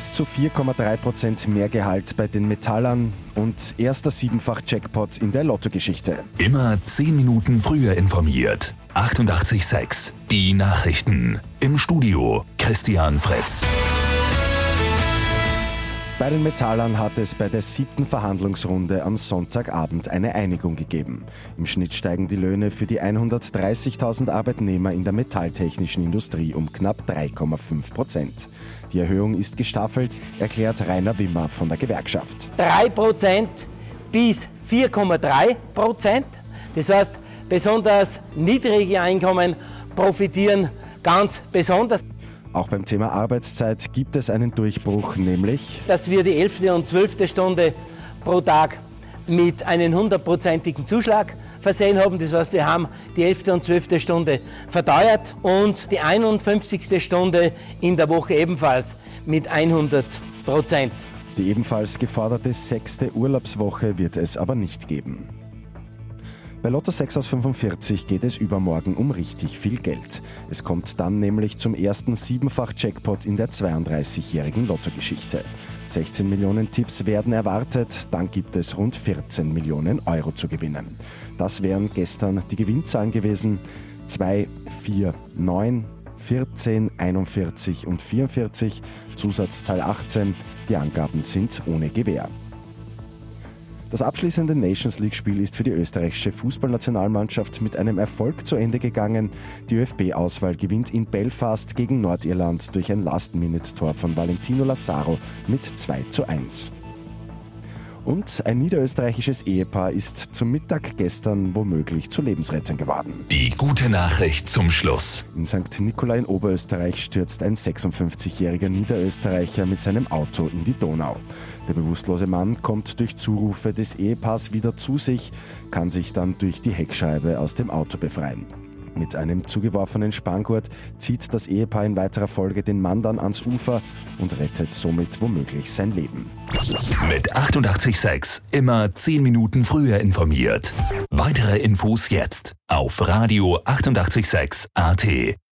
bis zu 4,3 Prozent mehr Gehalt bei den Metallern und erster Siebenfach-Jackpot in der Lottogeschichte. Immer 10 Minuten früher informiert. 88,6. Die Nachrichten. Im Studio Christian Fritz. Bei den Metallern hat es bei der siebten Verhandlungsrunde am Sonntagabend eine Einigung gegeben. Im Schnitt steigen die Löhne für die 130.000 Arbeitnehmer in der metalltechnischen Industrie um knapp 3,5 Prozent. Die Erhöhung ist gestaffelt, erklärt Rainer Wimmer von der Gewerkschaft. 3 Prozent bis 4,3 Prozent. Das heißt, besonders niedrige Einkommen profitieren ganz besonders. Auch beim Thema Arbeitszeit gibt es einen Durchbruch, nämlich dass wir die 11. und 12. Stunde pro Tag mit einem hundertprozentigen Zuschlag versehen haben. Das heißt, wir haben die 11. und 12. Stunde verteuert und die 51. Stunde in der Woche ebenfalls mit 100 Prozent. Die ebenfalls geforderte sechste Urlaubswoche wird es aber nicht geben. Bei Lotto 6 aus 45 geht es übermorgen um richtig viel Geld. Es kommt dann nämlich zum ersten Siebenfach-Jackpot in der 32-jährigen Lottogeschichte. 16 Millionen Tipps werden erwartet, dann gibt es rund 14 Millionen Euro zu gewinnen. Das wären gestern die Gewinnzahlen gewesen. 2, 4, 9, 14, 41 und 44, Zusatzzahl 18. Die Angaben sind ohne Gewähr. Das abschließende Nations League-Spiel ist für die österreichische Fußballnationalmannschaft mit einem Erfolg zu Ende gegangen. Die ÖFB-Auswahl gewinnt in Belfast gegen Nordirland durch ein Last-Minute-Tor von Valentino Lazaro mit 2 zu 1. Und ein niederösterreichisches Ehepaar ist zum Mittag gestern womöglich zu Lebensrettern geworden. Die gute Nachricht zum Schluss. In St. Nikolai in Oberösterreich stürzt ein 56-jähriger Niederösterreicher mit seinem Auto in die Donau. Der bewusstlose Mann kommt durch Zurufe des Ehepaars wieder zu sich, kann sich dann durch die Heckscheibe aus dem Auto befreien. Mit einem zugeworfenen Spanngurt zieht das Ehepaar in weiterer Folge den Mann dann ans Ufer und rettet somit womöglich sein Leben. Mit 886 immer 10 Minuten früher informiert. Weitere Infos jetzt auf Radio 886 AT.